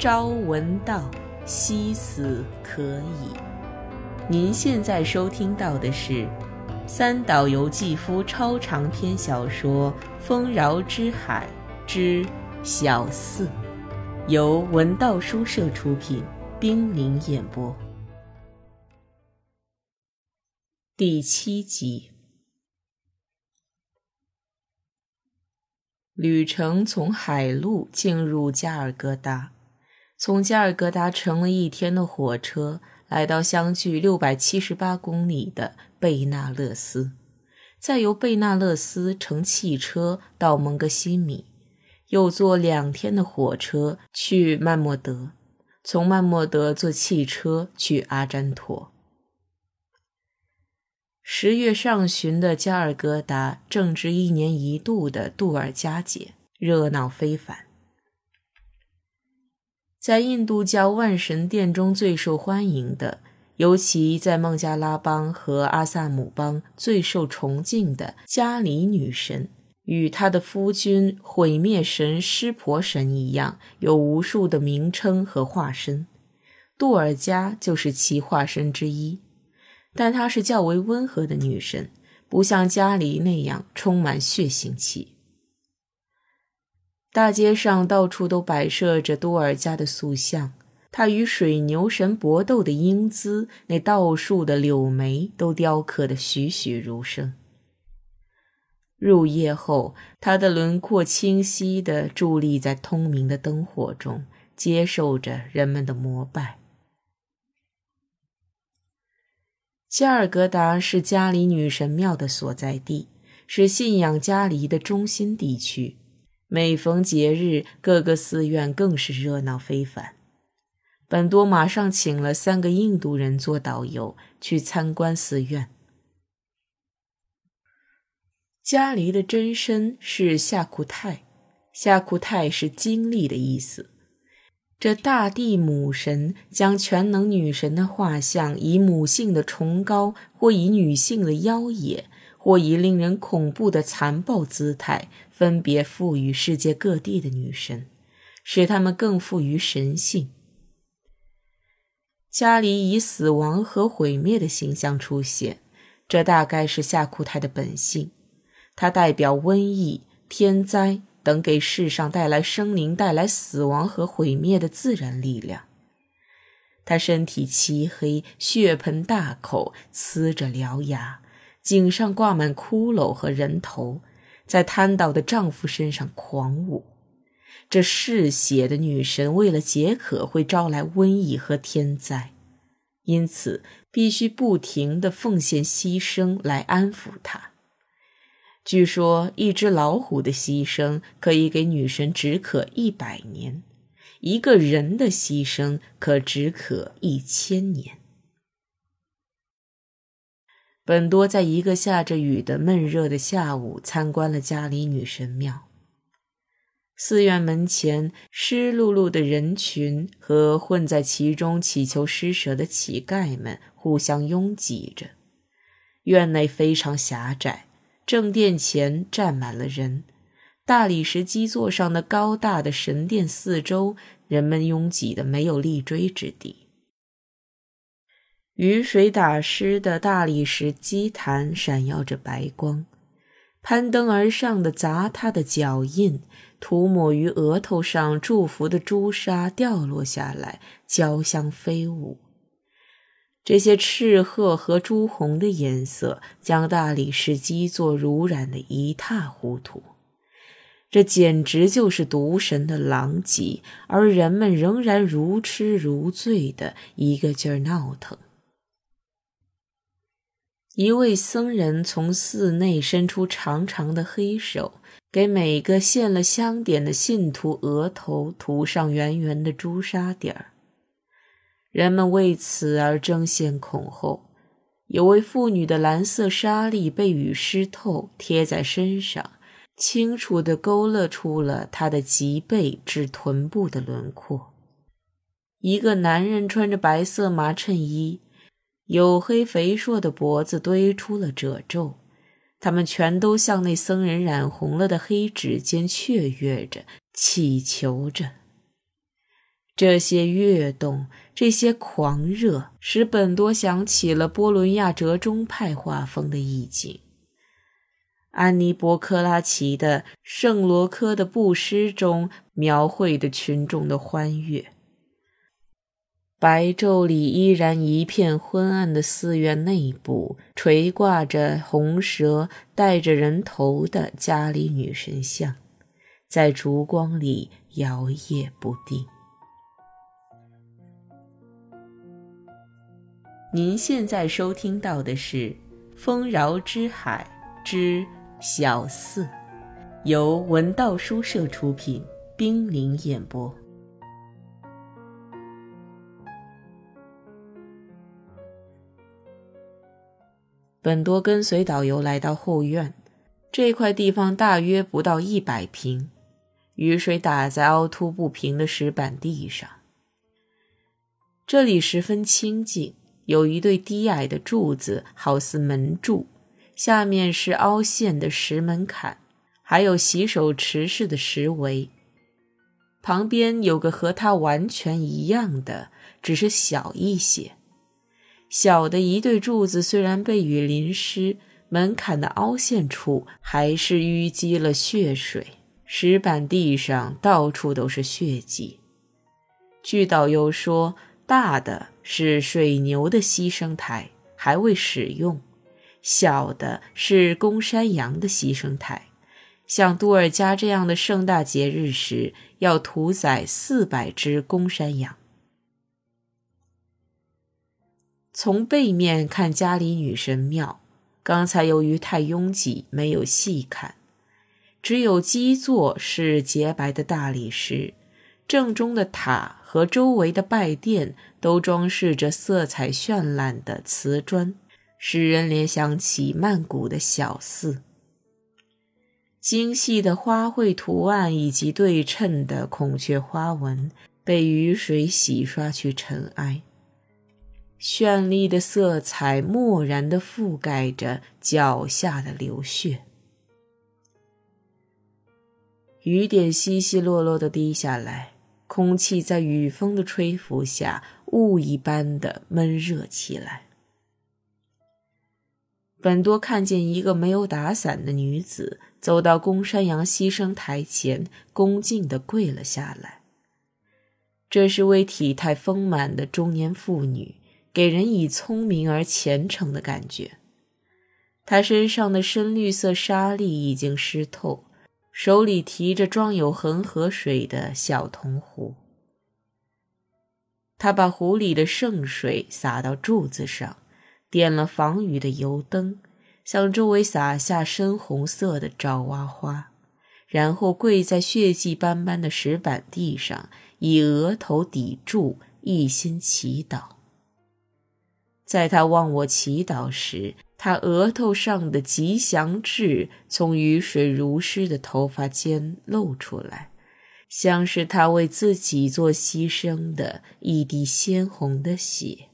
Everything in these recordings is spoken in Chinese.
朝闻道，夕死可矣。您现在收听到的是三岛由纪夫超长篇小说《丰饶之海之小四》，由文道书社出品，冰凌演播，第七集。旅程从海路进入加尔各答。从加尔各答乘了一天的火车，来到相距六百七十八公里的贝纳勒斯，再由贝纳勒斯乘汽车到蒙哥西米，又坐两天的火车去曼莫德，从曼莫德坐汽车去阿占陀。十月上旬的加尔各答正值一年一度的杜尔佳节，热闹非凡。在印度教万神殿中最受欢迎的，尤其在孟加拉邦和阿萨姆邦最受崇敬的加里女神，与她的夫君毁灭神湿婆神一样，有无数的名称和化身。杜尔加就是其化身之一，但她是较为温和的女神，不像加里那样充满血腥气。大街上到处都摆设着多尔加的塑像，他与水牛神搏斗的英姿，那倒竖的柳眉都雕刻得栩栩如生。入夜后，他的轮廓清晰地伫立在通明的灯火中，接受着人们的膜拜。加尔各答是加里女神庙的所在地，是信仰加里的中心地区。每逢节日，各个寺院更是热闹非凡。本多马上请了三个印度人做导游去参观寺院。迦离的真身是夏库泰，夏库泰是经历的意思。这大地母神将全能女神的画像，以母性的崇高，或以女性的妖冶，或以令人恐怖的残暴姿态。分别赋予世界各地的女神，使她们更富于神性。家里以死亡和毁灭的形象出现，这大概是夏库泰的本性。它代表瘟疫、天灾等给世上带来生灵、带来死亡和毁灭的自然力量。他身体漆黑，血盆大口，呲着獠牙，颈上挂满骷髅和人头。在瘫倒的丈夫身上狂舞，这嗜血的女神为了解渴，会招来瘟疫和天灾，因此必须不停地奉献牺牲来安抚她。据说，一只老虎的牺牲可以给女神止渴一百年，一个人的牺牲可止渴一千年。本多在一个下着雨的闷热的下午参观了加里女神庙。寺院门前湿漉漉的人群和混在其中祈求施舍的乞丐们互相拥挤着。院内非常狭窄，正殿前站满了人。大理石基座上的高大的神殿四周，人们拥挤的没有立锥之地。雨水打湿的大理石基坛闪耀着白光，攀登而上的砸他的脚印，涂抹于额头上祝福的朱砂掉落下来，交相飞舞。这些赤褐和朱红的颜色将大理石基座濡染得一塌糊涂。这简直就是毒神的狼藉，而人们仍然如痴如醉的一个劲儿闹腾。一位僧人从寺内伸出长长的黑手，给每个献了香点的信徒额头涂上圆圆的朱砂点儿。人们为此而争先恐后。有位妇女的蓝色纱丽被雨湿透，贴在身上，清楚地勾勒出了她的脊背至臀部的轮廓。一个男人穿着白色麻衬衣。黝黑肥硕的脖子堆出了褶皱，他们全都向那僧人染红了的黑指尖雀跃着，祈求着。这些跃动，这些狂热，使本多想起了波伦亚折中派画风的意境。安妮·波克拉奇的《圣罗科的布施》中描绘的群众的欢悦。白昼里依然一片昏暗的寺院内部，垂挂着红蛇、带着人头的伽利女神像，在烛光里摇曳不定。您现在收听到的是《丰饶之海之小四》，由文道书社出品，冰凌演播。本多跟随导游来到后院，这块地方大约不到一百平，雨水打在凹凸不平的石板地上。这里十分清静。有一对低矮的柱子，好似门柱，下面是凹陷的石门槛，还有洗手池式的石围。旁边有个和它完全一样的，只是小一些。小的一对柱子虽然被雨淋湿，门槛的凹陷处还是淤积了血水，石板地上到处都是血迹。据导游说。大的是水牛的牺牲台，还未使用；小的是公山羊的牺牲台。像杜尔加这样的盛大节日时，要屠宰四百只公山羊。从背面看加里女神庙，刚才由于太拥挤，没有细看，只有基座是洁白的大理石，正中的塔。和周围的拜殿都装饰着色彩绚烂的瓷砖，使人联想起曼谷的小寺。精细的花卉图案以及对称的孔雀花纹被雨水洗刷去尘埃，绚丽的色彩漠然地覆盖着脚下的流血。雨点稀稀落落地滴下来。空气在雨风的吹拂下，雾一般的闷热起来。本多看见一个没有打伞的女子走到公山羊牺牲台前，恭敬地跪了下来。这是位体态丰满的中年妇女，给人以聪明而虔诚的感觉。他身上的深绿色纱丽已经湿透。手里提着装有恒河水的小铜壶，他把壶里的圣水洒到柱子上，点了防雨的油灯，向周围洒下深红色的爪哇花，然后跪在血迹斑斑的石板地上，以额头抵柱，一心祈祷。在他忘我祈祷时。他额头上的吉祥痣从雨水如湿的头发间露出来，像是他为自己做牺牲的一滴鲜红的血。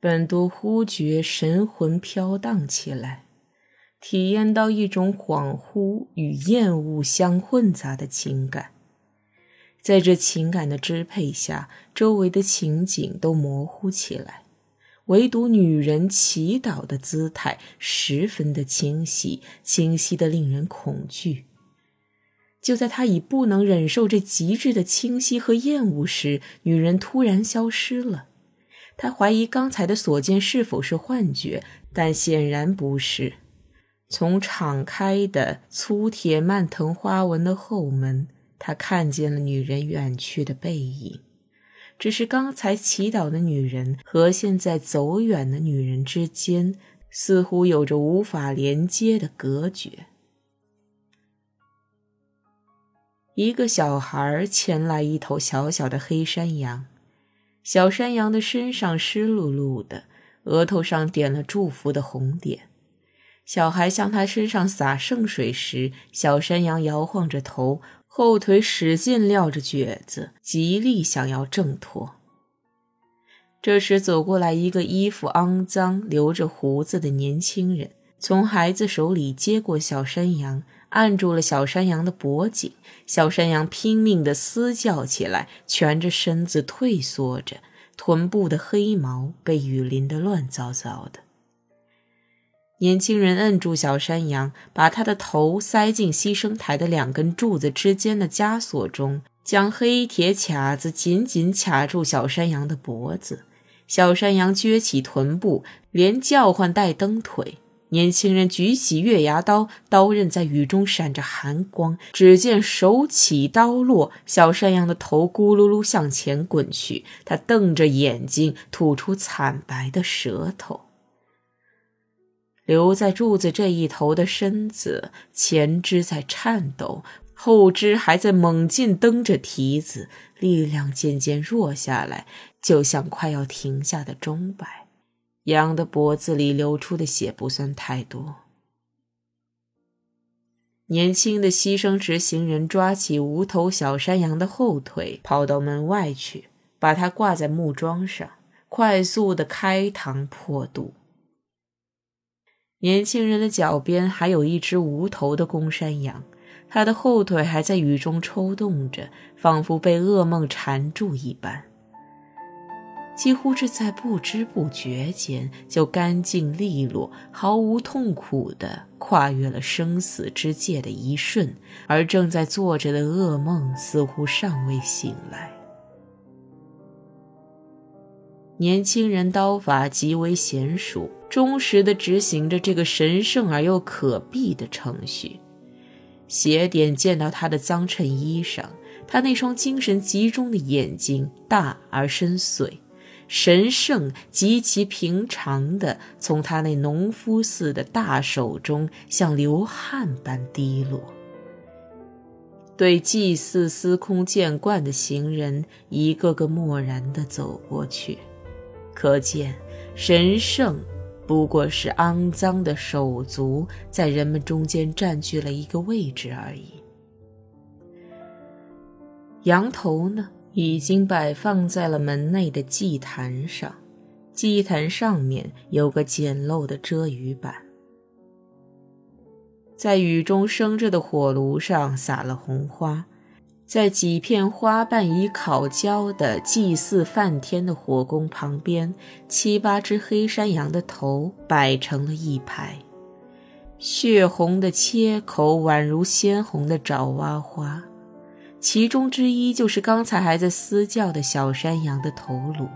本多忽觉神魂飘荡起来，体验到一种恍惚与厌恶相混杂的情感。在这情感的支配下，周围的情景都模糊起来。唯独女人祈祷的姿态十分的清晰，清晰的令人恐惧。就在他已不能忍受这极致的清晰和厌恶时，女人突然消失了。他怀疑刚才的所见是否是幻觉，但显然不是。从敞开的粗铁蔓藤花纹的后门，他看见了女人远去的背影。只是刚才祈祷的女人和现在走远的女人之间，似乎有着无法连接的隔绝。一个小孩牵来一头小小的黑山羊，小山羊的身上湿漉漉的，额头上点了祝福的红点。小孩向他身上洒圣水时，小山羊摇晃着头。后腿使劲撂着蹶子，极力想要挣脱。这时走过来一个衣服肮脏、留着胡子的年轻人，从孩子手里接过小山羊，按住了小山羊的脖颈，小山羊拼命地嘶叫起来，蜷着身子退缩着，臀部的黑毛被雨淋得乱糟糟的。年轻人摁住小山羊，把他的头塞进牺牲台的两根柱子之间的枷锁中，将黑铁卡子紧紧卡住小山羊的脖子。小山羊撅起臀部，连叫唤带蹬腿。年轻人举起月牙刀，刀刃在雨中闪着寒光。只见手起刀落，小山羊的头咕噜噜向前滚去。他瞪着眼睛，吐出惨白的舌头。留在柱子这一头的身子，前肢在颤抖，后肢还在猛劲蹬着蹄子，力量渐渐弱下来，就像快要停下的钟摆。羊的脖子里流出的血不算太多。年轻的牺牲执行人抓起无头小山羊的后腿，跑到门外去，把它挂在木桩上，快速的开膛破肚。年轻人的脚边还有一只无头的公山羊，它的后腿还在雨中抽动着，仿佛被噩梦缠住一般。几乎是在不知不觉间，就干净利落、毫无痛苦地跨越了生死之界的一瞬，而正在做着的噩梦似乎尚未醒来。年轻人刀法极为娴熟，忠实地执行着这个神圣而又可避的程序。邪点溅到他的脏衬衣上，他那双精神集中的眼睛大而深邃。神圣极其平常的从他那农夫似的大手中像流汗般滴落。对祭祀司空见惯的行人，一个个漠然地走过去，可见神圣不过是肮脏的手足在人们中间占据了一个位置而已。羊头呢？已经摆放在了门内的祭坛上，祭坛上面有个简陋的遮雨板，在雨中生着的火炉上撒了红花，在几片花瓣已烤焦的祭祀梵天的火宫旁边，七八只黑山羊的头摆成了一排，血红的切口宛如鲜红的爪哇花。其中之一就是刚才还在嘶叫的小山羊的头颅。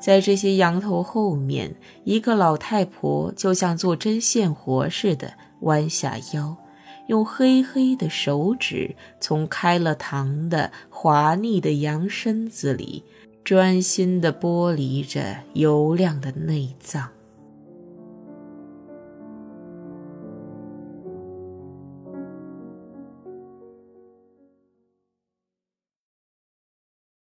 在这些羊头后面，一个老太婆就像做针线活似的弯下腰，用黑黑的手指从开了膛的滑腻的羊身子里专心地剥离着油亮的内脏。